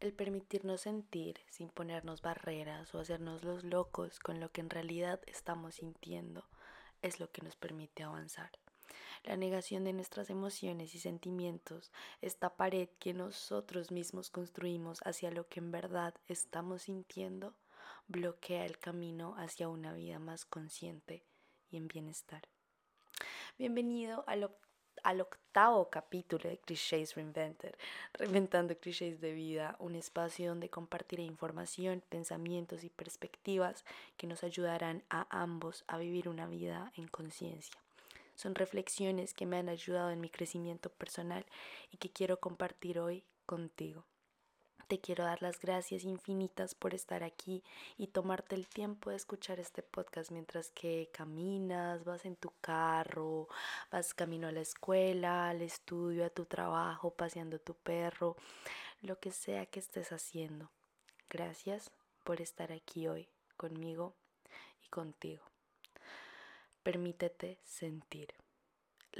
El permitirnos sentir sin ponernos barreras o hacernos los locos con lo que en realidad estamos sintiendo es lo que nos permite avanzar. La negación de nuestras emociones y sentimientos, esta pared que nosotros mismos construimos hacia lo que en verdad estamos sintiendo, bloquea el camino hacia una vida más consciente y en bienestar. Bienvenido al, al octavo capítulo de Clichés Reinvented, Reinventando Clichés de Vida, un espacio donde compartiré información, pensamientos y perspectivas que nos ayudarán a ambos a vivir una vida en conciencia. Son reflexiones que me han ayudado en mi crecimiento personal y que quiero compartir hoy contigo. Te quiero dar las gracias infinitas por estar aquí y tomarte el tiempo de escuchar este podcast mientras que caminas, vas en tu carro, vas camino a la escuela, al estudio, a tu trabajo, paseando tu perro, lo que sea que estés haciendo. Gracias por estar aquí hoy conmigo y contigo. Permítete sentir.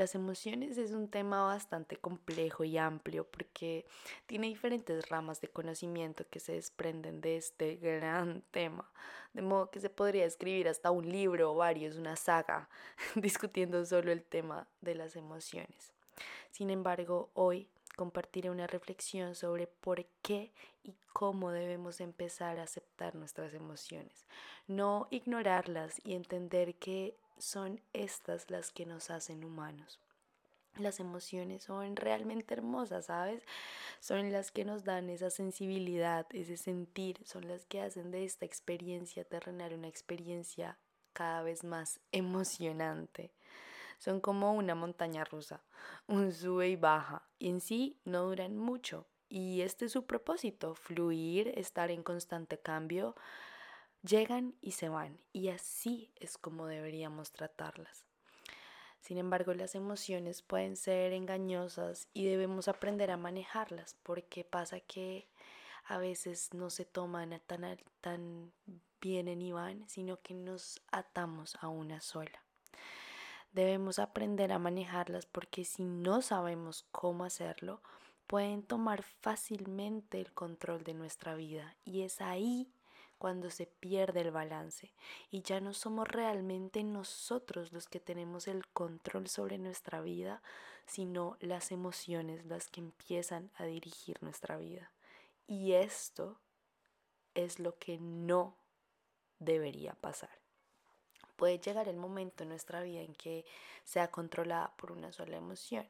Las emociones es un tema bastante complejo y amplio porque tiene diferentes ramas de conocimiento que se desprenden de este gran tema, de modo que se podría escribir hasta un libro o varios, una saga, discutiendo solo el tema de las emociones. Sin embargo, hoy compartiré una reflexión sobre por qué y cómo debemos empezar a aceptar nuestras emociones, no ignorarlas y entender que son estas las que nos hacen humanos. Las emociones son realmente hermosas, ¿sabes? Son las que nos dan esa sensibilidad, ese sentir, son las que hacen de esta experiencia terrenal una experiencia cada vez más emocionante. Son como una montaña rusa, un sube y baja, y en sí no duran mucho. Y este es su propósito, fluir, estar en constante cambio, llegan y se van, y así es como deberíamos tratarlas. Sin embargo, las emociones pueden ser engañosas y debemos aprender a manejarlas, porque pasa que a veces no se toman tan, tan bien en Iván, sino que nos atamos a una sola. Debemos aprender a manejarlas porque si no sabemos cómo hacerlo, pueden tomar fácilmente el control de nuestra vida y es ahí cuando se pierde el balance y ya no somos realmente nosotros los que tenemos el control sobre nuestra vida, sino las emociones las que empiezan a dirigir nuestra vida. Y esto es lo que no debería pasar. Puede llegar el momento en nuestra vida en que sea controlada por una sola emoción,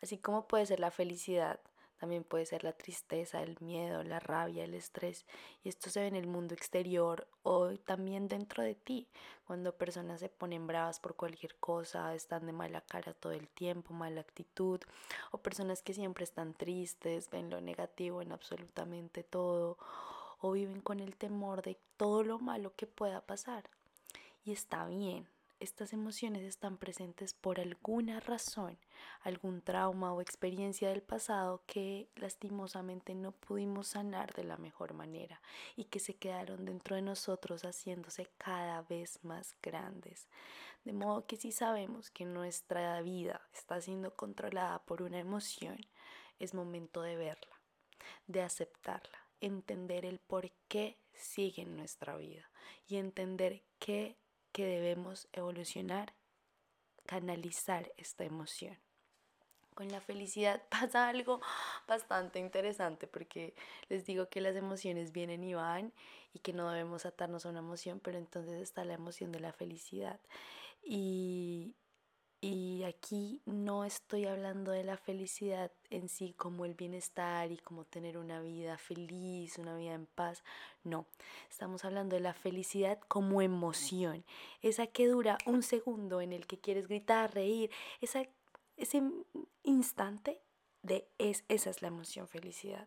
así como puede ser la felicidad, también puede ser la tristeza, el miedo, la rabia, el estrés. Y esto se ve en el mundo exterior o también dentro de ti. Cuando personas se ponen bravas por cualquier cosa, están de mala cara todo el tiempo, mala actitud. O personas que siempre están tristes, ven lo negativo en absolutamente todo. O viven con el temor de todo lo malo que pueda pasar. Y está bien, estas emociones están presentes por alguna razón, algún trauma o experiencia del pasado que lastimosamente no pudimos sanar de la mejor manera y que se quedaron dentro de nosotros haciéndose cada vez más grandes. De modo que si sabemos que nuestra vida está siendo controlada por una emoción, es momento de verla, de aceptarla, entender el por qué sigue en nuestra vida y entender qué que debemos evolucionar, canalizar esta emoción. Con la felicidad pasa algo bastante interesante porque les digo que las emociones vienen y van y que no debemos atarnos a una emoción, pero entonces está la emoción de la felicidad. Y, y aquí no estoy hablando de la felicidad en sí como el bienestar y como tener una vida feliz, una vida en paz. No, estamos hablando de la felicidad como emoción. Esa que dura un segundo en el que quieres gritar, reír. Esa, ese instante de es, esa es la emoción felicidad.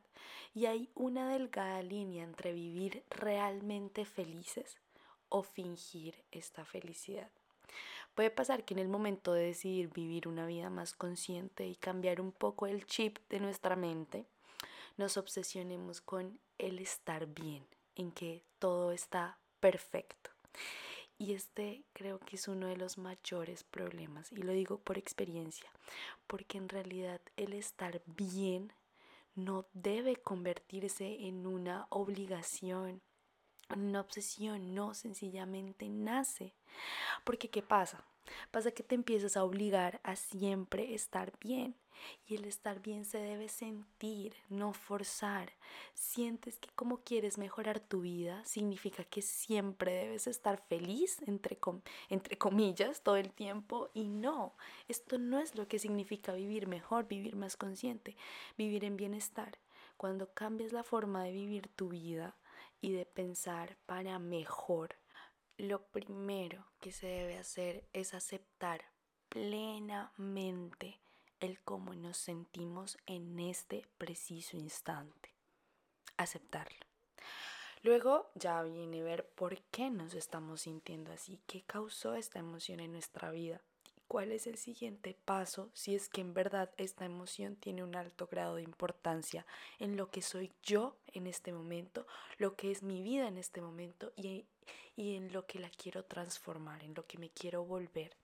Y hay una delgada línea entre vivir realmente felices o fingir esta felicidad. Puede pasar que en el momento de decidir vivir una vida más consciente y cambiar un poco el chip de nuestra mente, nos obsesionemos con el estar bien, en que todo está perfecto. Y este creo que es uno de los mayores problemas, y lo digo por experiencia, porque en realidad el estar bien no debe convertirse en una obligación, una obsesión, no, sencillamente nace. Porque ¿qué pasa? Pasa que te empiezas a obligar a siempre estar bien. Y el estar bien se debe sentir, no forzar. Sientes que como quieres mejorar tu vida, significa que siempre debes estar feliz, entre, entre comillas, todo el tiempo. Y no, esto no es lo que significa vivir mejor, vivir más consciente, vivir en bienestar. Cuando cambias la forma de vivir tu vida y de pensar para mejor, lo primero que se debe hacer es aceptar plenamente el cómo nos sentimos en este preciso instante. Aceptarlo. Luego ya viene ver por qué nos estamos sintiendo así, qué causó esta emoción en nuestra vida cuál es el siguiente paso si es que en verdad esta emoción tiene un alto grado de importancia en lo que soy yo en este momento, lo que es mi vida en este momento y, y en lo que la quiero transformar, en lo que me quiero volver.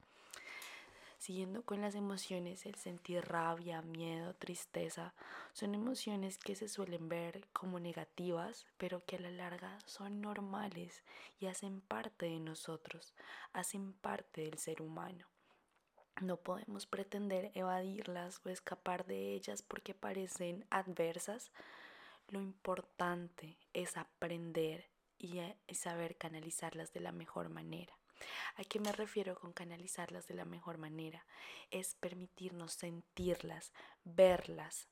Siguiendo con las emociones, el sentir rabia, miedo, tristeza, son emociones que se suelen ver como negativas, pero que a la larga son normales y hacen parte de nosotros, hacen parte del ser humano. No podemos pretender evadirlas o escapar de ellas porque parecen adversas. Lo importante es aprender y saber canalizarlas de la mejor manera. ¿A qué me refiero con canalizarlas de la mejor manera? Es permitirnos sentirlas, verlas,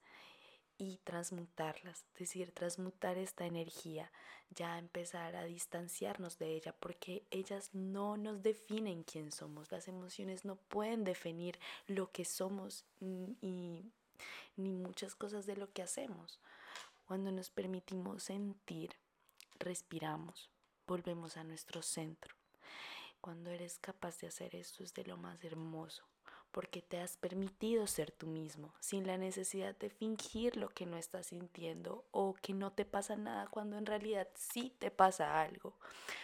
y transmutarlas, es decir, transmutar esta energía, ya empezar a distanciarnos de ella, porque ellas no nos definen quién somos, las emociones no pueden definir lo que somos y ni muchas cosas de lo que hacemos. Cuando nos permitimos sentir, respiramos, volvemos a nuestro centro. Cuando eres capaz de hacer esto es de lo más hermoso porque te has permitido ser tú mismo, sin la necesidad de fingir lo que no estás sintiendo o que no te pasa nada cuando en realidad sí te pasa algo,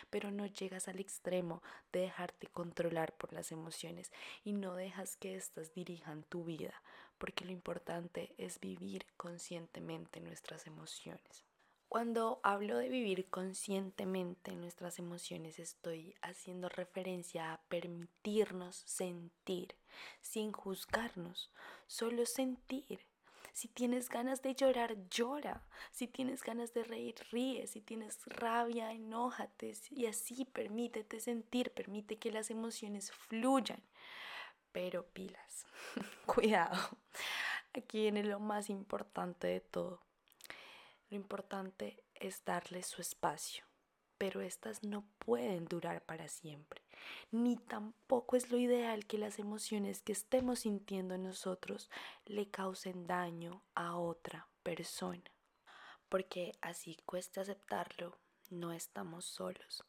pero no llegas al extremo de dejarte controlar por las emociones y no dejas que éstas dirijan tu vida, porque lo importante es vivir conscientemente nuestras emociones. Cuando hablo de vivir conscientemente nuestras emociones, estoy haciendo referencia a permitirnos sentir sin juzgarnos, solo sentir. Si tienes ganas de llorar, llora. Si tienes ganas de reír, ríe. Si tienes rabia, enójate. Y así permítete sentir, permite que las emociones fluyan. Pero pilas, cuidado. Aquí viene lo más importante de todo lo importante es darle su espacio, pero estas no pueden durar para siempre, ni tampoco es lo ideal que las emociones que estemos sintiendo en nosotros le causen daño a otra persona, porque así cuesta aceptarlo, no estamos solos.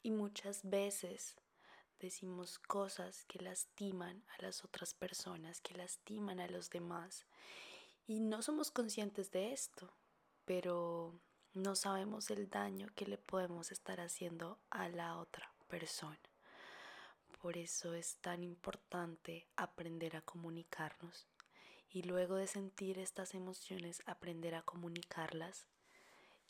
Y muchas veces decimos cosas que lastiman a las otras personas, que lastiman a los demás. Y no somos conscientes de esto pero no sabemos el daño que le podemos estar haciendo a la otra persona. Por eso es tan importante aprender a comunicarnos y luego de sentir estas emociones aprender a comunicarlas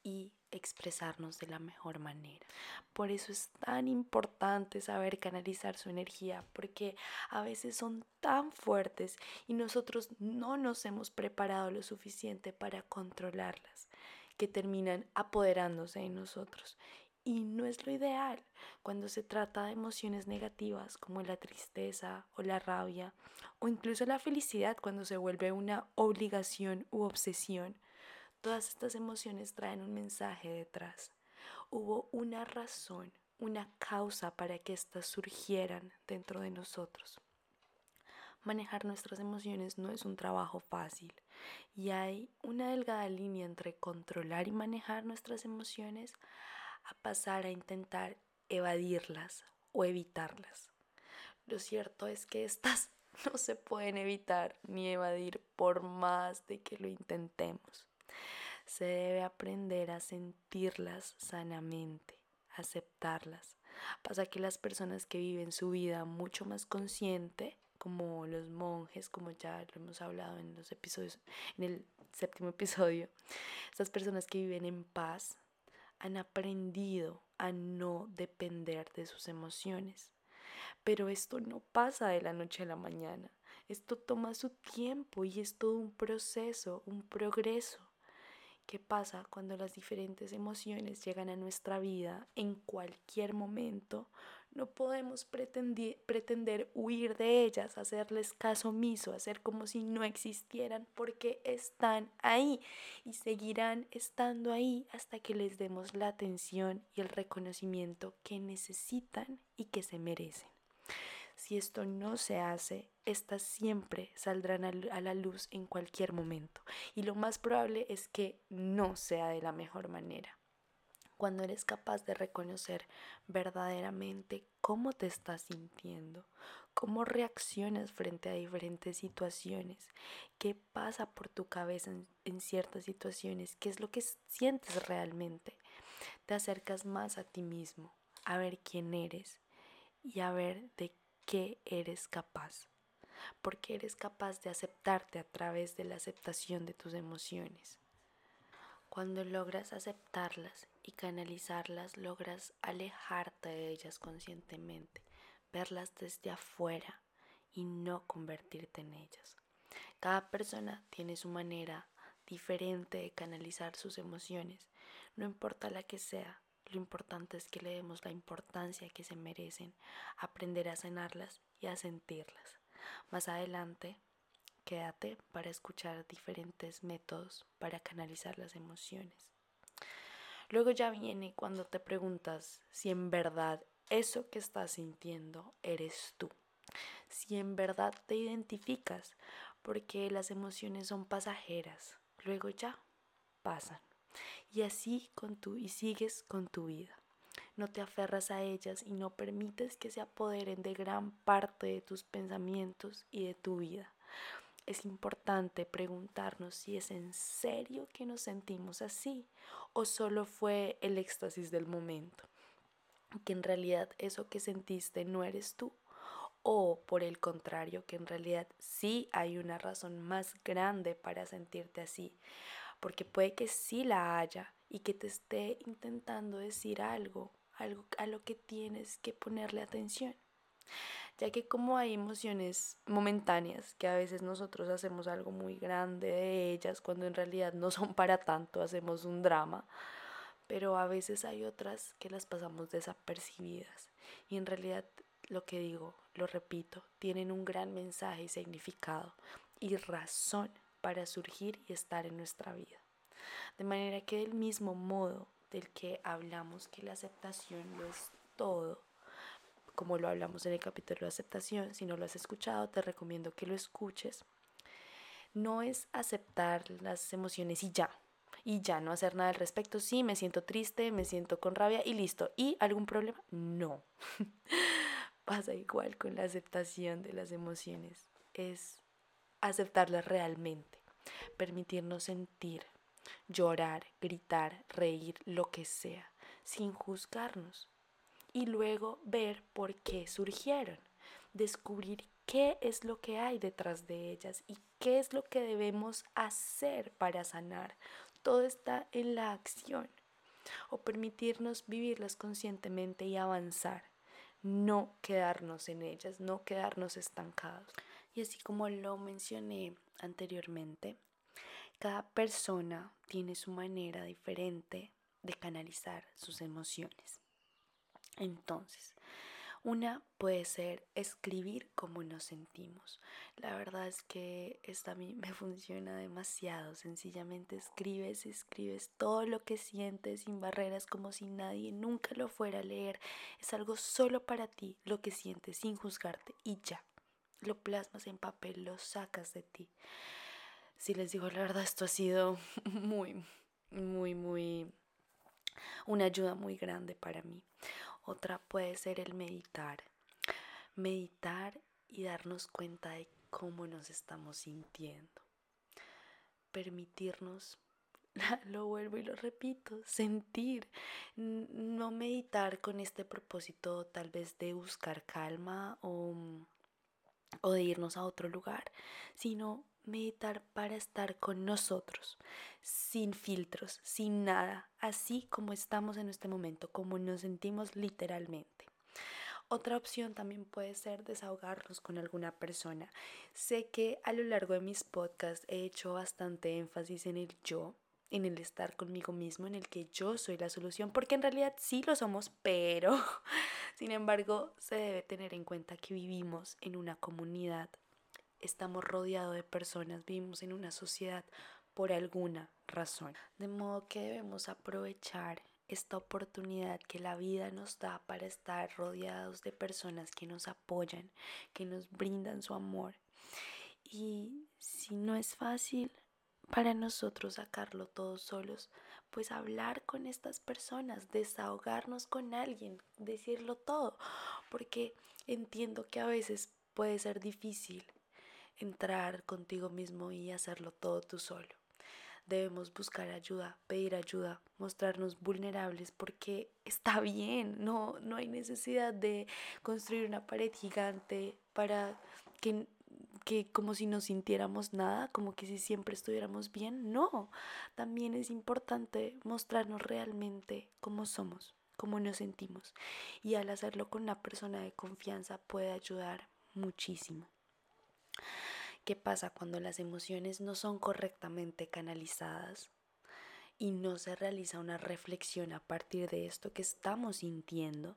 y expresarnos de la mejor manera. Por eso es tan importante saber canalizar su energía, porque a veces son tan fuertes y nosotros no nos hemos preparado lo suficiente para controlarlas, que terminan apoderándose de nosotros. Y no es lo ideal cuando se trata de emociones negativas como la tristeza o la rabia o incluso la felicidad cuando se vuelve una obligación u obsesión Todas estas emociones traen un mensaje detrás. Hubo una razón, una causa para que éstas surgieran dentro de nosotros. Manejar nuestras emociones no es un trabajo fácil y hay una delgada línea entre controlar y manejar nuestras emociones a pasar a intentar evadirlas o evitarlas. Lo cierto es que estas no se pueden evitar ni evadir por más de que lo intentemos se debe aprender a sentirlas sanamente, aceptarlas. Pasa que las personas que viven su vida mucho más consciente, como los monjes, como ya lo hemos hablado en los episodios, en el séptimo episodio, estas personas que viven en paz han aprendido a no depender de sus emociones. Pero esto no pasa de la noche a la mañana. Esto toma su tiempo y es todo un proceso, un progreso. ¿Qué pasa cuando las diferentes emociones llegan a nuestra vida en cualquier momento? No podemos pretender, huir de ellas, hacerles caso omiso, hacer como si no existieran, porque están ahí y seguirán estando ahí hasta que les demos la atención y el reconocimiento que necesitan y que se merecen. Esto no se hace, estas siempre saldrán a la luz en cualquier momento y lo más probable es que no sea de la mejor manera. Cuando eres capaz de reconocer verdaderamente cómo te estás sintiendo, cómo reaccionas frente a diferentes situaciones, qué pasa por tu cabeza en, en ciertas situaciones, qué es lo que sientes realmente, te acercas más a ti mismo, a ver quién eres y a ver de qué eres capaz, porque eres capaz de aceptarte a través de la aceptación de tus emociones. Cuando logras aceptarlas y canalizarlas, logras alejarte de ellas conscientemente, verlas desde afuera y no convertirte en ellas. Cada persona tiene su manera diferente de canalizar sus emociones, no importa la que sea, lo importante es que le demos la importancia que se merecen, aprender a sanarlas y a sentirlas. Más adelante, quédate para escuchar diferentes métodos para canalizar las emociones. Luego ya viene cuando te preguntas si en verdad eso que estás sintiendo eres tú. Si en verdad te identificas, porque las emociones son pasajeras, luego ya pasan y así con tu y sigues con tu vida. No te aferras a ellas y no permites que se apoderen de gran parte de tus pensamientos y de tu vida. Es importante preguntarnos si es en serio que nos sentimos así o solo fue el éxtasis del momento. Que en realidad eso que sentiste no eres tú o por el contrario, que en realidad sí hay una razón más grande para sentirte así, porque puede que sí la haya y que te esté intentando decir algo, algo a lo que tienes que ponerle atención. Ya que como hay emociones momentáneas, que a veces nosotros hacemos algo muy grande de ellas, cuando en realidad no son para tanto, hacemos un drama, pero a veces hay otras que las pasamos desapercibidas. Y en realidad lo que digo, lo repito, tienen un gran mensaje y significado y razón para surgir y estar en nuestra vida. De manera que del mismo modo del que hablamos que la aceptación lo es todo, como lo hablamos en el capítulo de aceptación, si no lo has escuchado, te recomiendo que lo escuches. No es aceptar las emociones y ya, y ya no hacer nada al respecto. Sí, me siento triste, me siento con rabia y listo. ¿Y algún problema? No. Pasa igual con la aceptación de las emociones. Es aceptarlas realmente, permitirnos sentir, llorar, gritar, reír, lo que sea, sin juzgarnos. Y luego ver por qué surgieron, descubrir qué es lo que hay detrás de ellas y qué es lo que debemos hacer para sanar. Todo está en la acción o permitirnos vivirlas conscientemente y avanzar, no quedarnos en ellas, no quedarnos estancados. Y así como lo mencioné anteriormente, cada persona tiene su manera diferente de canalizar sus emociones. Entonces, una puede ser escribir como nos sentimos. La verdad es que esto a mí me funciona demasiado. Sencillamente escribes, escribes todo lo que sientes sin barreras como si nadie nunca lo fuera a leer. Es algo solo para ti, lo que sientes sin juzgarte y ya lo plasmas en papel, lo sacas de ti. Si les digo la verdad, esto ha sido muy, muy, muy, una ayuda muy grande para mí. Otra puede ser el meditar. Meditar y darnos cuenta de cómo nos estamos sintiendo. Permitirnos lo vuelvo y lo repito, sentir, no meditar con este propósito tal vez de buscar calma o o de irnos a otro lugar, sino meditar para estar con nosotros, sin filtros, sin nada, así como estamos en este momento, como nos sentimos literalmente. Otra opción también puede ser desahogarnos con alguna persona. Sé que a lo largo de mis podcasts he hecho bastante énfasis en el yo, en el estar conmigo mismo, en el que yo soy la solución, porque en realidad sí lo somos, pero sin embargo se debe tener en cuenta que vivimos en una comunidad, estamos rodeados de personas, vivimos en una sociedad por alguna razón, de modo que debemos aprovechar esta oportunidad que la vida nos da para estar rodeados de personas que nos apoyan, que nos brindan su amor. Y si no es fácil, para nosotros sacarlo todos solos, pues hablar con estas personas, desahogarnos con alguien, decirlo todo, porque entiendo que a veces puede ser difícil entrar contigo mismo y hacerlo todo tú solo. Debemos buscar ayuda, pedir ayuda, mostrarnos vulnerables porque está bien, no, no hay necesidad de construir una pared gigante para que que como si no sintiéramos nada, como que si siempre estuviéramos bien. No, también es importante mostrarnos realmente cómo somos, cómo nos sentimos. Y al hacerlo con una persona de confianza puede ayudar muchísimo. ¿Qué pasa cuando las emociones no son correctamente canalizadas? y no se realiza una reflexión a partir de esto que estamos sintiendo,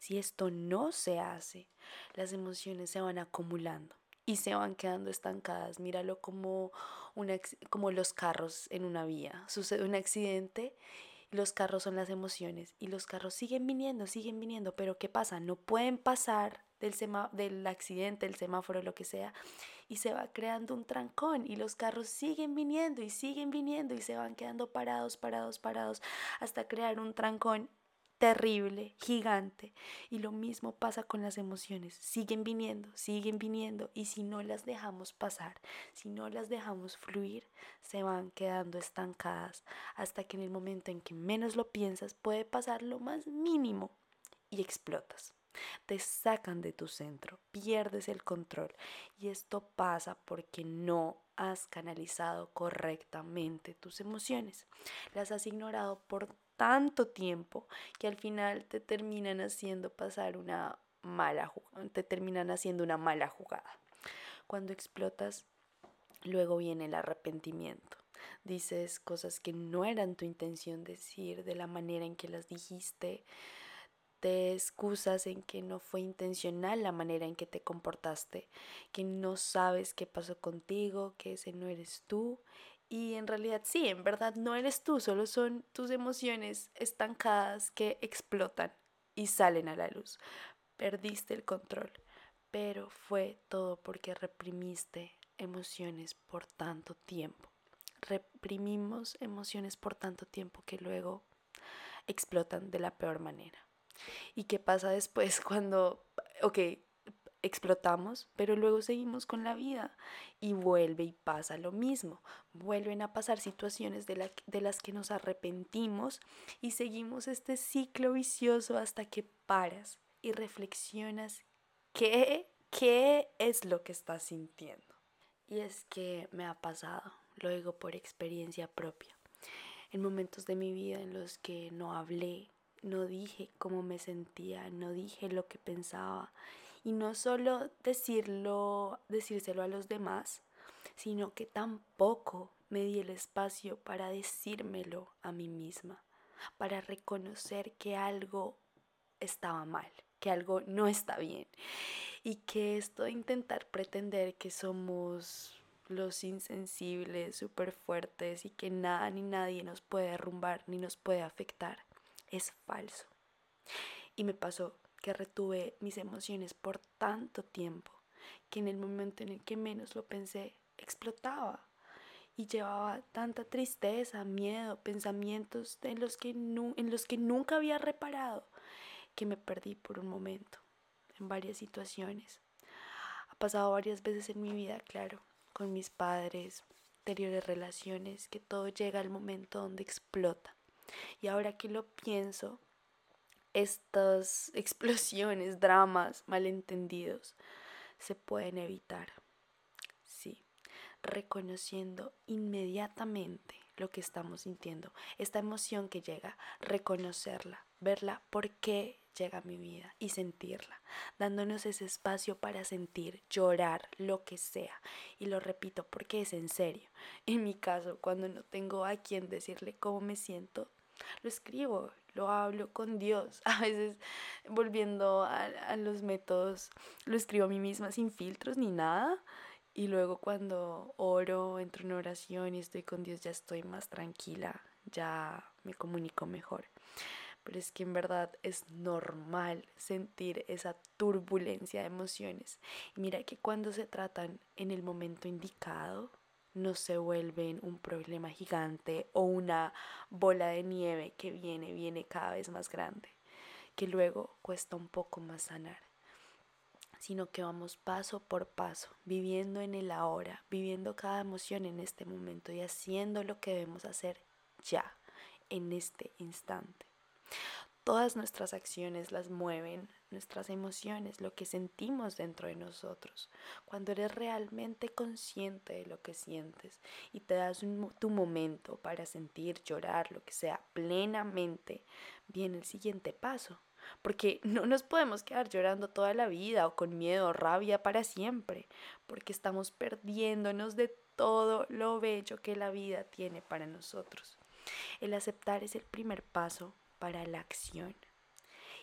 si esto no se hace, las emociones se van acumulando y se van quedando estancadas. Míralo como, una, como los carros en una vía. Sucede un accidente los carros son las emociones y los carros siguen viniendo, siguen viniendo, pero ¿qué pasa? No pueden pasar del, del accidente, el semáforo, lo que sea, y se va creando un trancón y los carros siguen viniendo y siguen viniendo y se van quedando parados, parados, parados hasta crear un trancón terrible, gigante. Y lo mismo pasa con las emociones. Siguen viniendo, siguen viniendo. Y si no las dejamos pasar, si no las dejamos fluir, se van quedando estancadas hasta que en el momento en que menos lo piensas puede pasar lo más mínimo y explotas. Te sacan de tu centro, pierdes el control. Y esto pasa porque no has canalizado correctamente tus emociones. Las has ignorado por tanto tiempo que al final te terminan haciendo pasar una mala jugada, te terminan haciendo una mala jugada. Cuando explotas, luego viene el arrepentimiento. Dices cosas que no eran tu intención decir, de la manera en que las dijiste, excusas en que no fue intencional la manera en que te comportaste, que no sabes qué pasó contigo, que ese no eres tú y en realidad sí, en verdad no eres tú, solo son tus emociones estancadas que explotan y salen a la luz. Perdiste el control, pero fue todo porque reprimiste emociones por tanto tiempo. Reprimimos emociones por tanto tiempo que luego explotan de la peor manera. ¿Y qué pasa después cuando, ok, explotamos, pero luego seguimos con la vida y vuelve y pasa lo mismo. Vuelven a pasar situaciones de, de las que nos arrepentimos y seguimos este ciclo vicioso hasta que paras y reflexionas qué, qué es lo que estás sintiendo. Y es que me ha pasado, lo digo por experiencia propia, en momentos de mi vida en los que no hablé, no dije cómo me sentía, no dije lo que pensaba. Y no solo decirlo, decírselo a los demás, sino que tampoco me di el espacio para decírmelo a mí misma, para reconocer que algo estaba mal, que algo no está bien. Y que esto de intentar pretender que somos los insensibles, súper fuertes y que nada ni nadie nos puede derrumbar ni nos puede afectar es falso. Y me pasó que retuve mis emociones por tanto tiempo que en el momento en el que menos lo pensé explotaba y llevaba tanta tristeza, miedo, pensamientos en los que, en los que nunca había reparado que me perdí por un momento en varias situaciones. Ha pasado varias veces en mi vida, claro, con mis padres, anteriores relaciones, que todo llega al momento donde explota. Y ahora que lo pienso, estas explosiones, dramas, malentendidos, se pueden evitar. Sí, reconociendo inmediatamente lo que estamos sintiendo, esta emoción que llega, reconocerla, verla por qué llega a mi vida y sentirla, dándonos ese espacio para sentir, llorar, lo que sea. Y lo repito porque es en serio. En mi caso, cuando no tengo a quien decirle cómo me siento, lo escribo, lo hablo con Dios. A veces, volviendo a, a los métodos, lo escribo a mí misma sin filtros ni nada. Y luego cuando oro, entro en oración y estoy con Dios, ya estoy más tranquila, ya me comunico mejor pero es que en verdad es normal sentir esa turbulencia de emociones. Mira que cuando se tratan en el momento indicado, no se vuelven un problema gigante o una bola de nieve que viene, viene cada vez más grande, que luego cuesta un poco más sanar sino que vamos paso por paso, viviendo en el ahora, viviendo cada emoción en este momento y haciendo lo que debemos hacer ya, en este instante. Todas nuestras acciones las mueven nuestras emociones, lo que sentimos dentro de nosotros. Cuando eres realmente consciente de lo que sientes y te das tu momento para sentir, llorar, lo que sea, plenamente, viene el siguiente paso. Porque no nos podemos quedar llorando toda la vida o con miedo o rabia para siempre, porque estamos perdiéndonos de todo lo bello que la vida tiene para nosotros. El aceptar es el primer paso para la acción.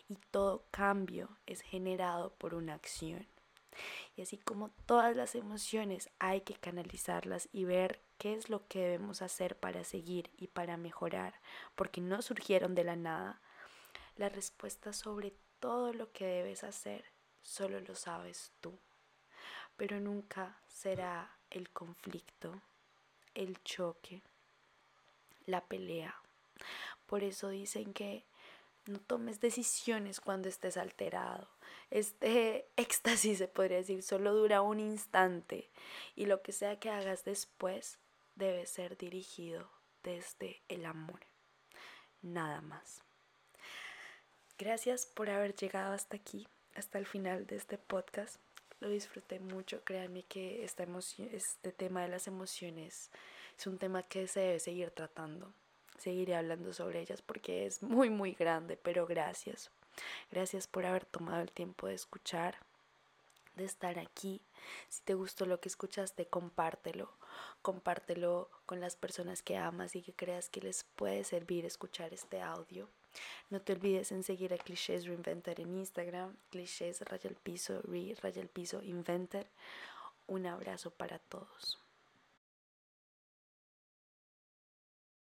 Y todo cambio es generado por una acción. Y así como todas las emociones hay que canalizarlas y ver qué es lo que debemos hacer para seguir y para mejorar, porque no surgieron de la nada, la respuesta sobre todo lo que debes hacer solo lo sabes tú. Pero nunca será el conflicto, el choque, la pelea por eso dicen que no tomes decisiones cuando estés alterado. Este éxtasis, se podría decir, solo dura un instante y lo que sea que hagas después debe ser dirigido desde el amor. Nada más. Gracias por haber llegado hasta aquí, hasta el final de este podcast. Lo disfruté mucho. Créanme que esta emoción, este tema de las emociones es un tema que se debe seguir tratando seguiré hablando sobre ellas porque es muy muy grande, pero gracias. Gracias por haber tomado el tiempo de escuchar, de estar aquí. Si te gustó lo que escuchaste, compártelo. Compártelo con las personas que amas y que creas que les puede servir escuchar este audio. No te olvides en seguir a Clichés Reinventor en Instagram, Clichés Raya el Piso, Re Raya el Piso Inventor. Un abrazo para todos.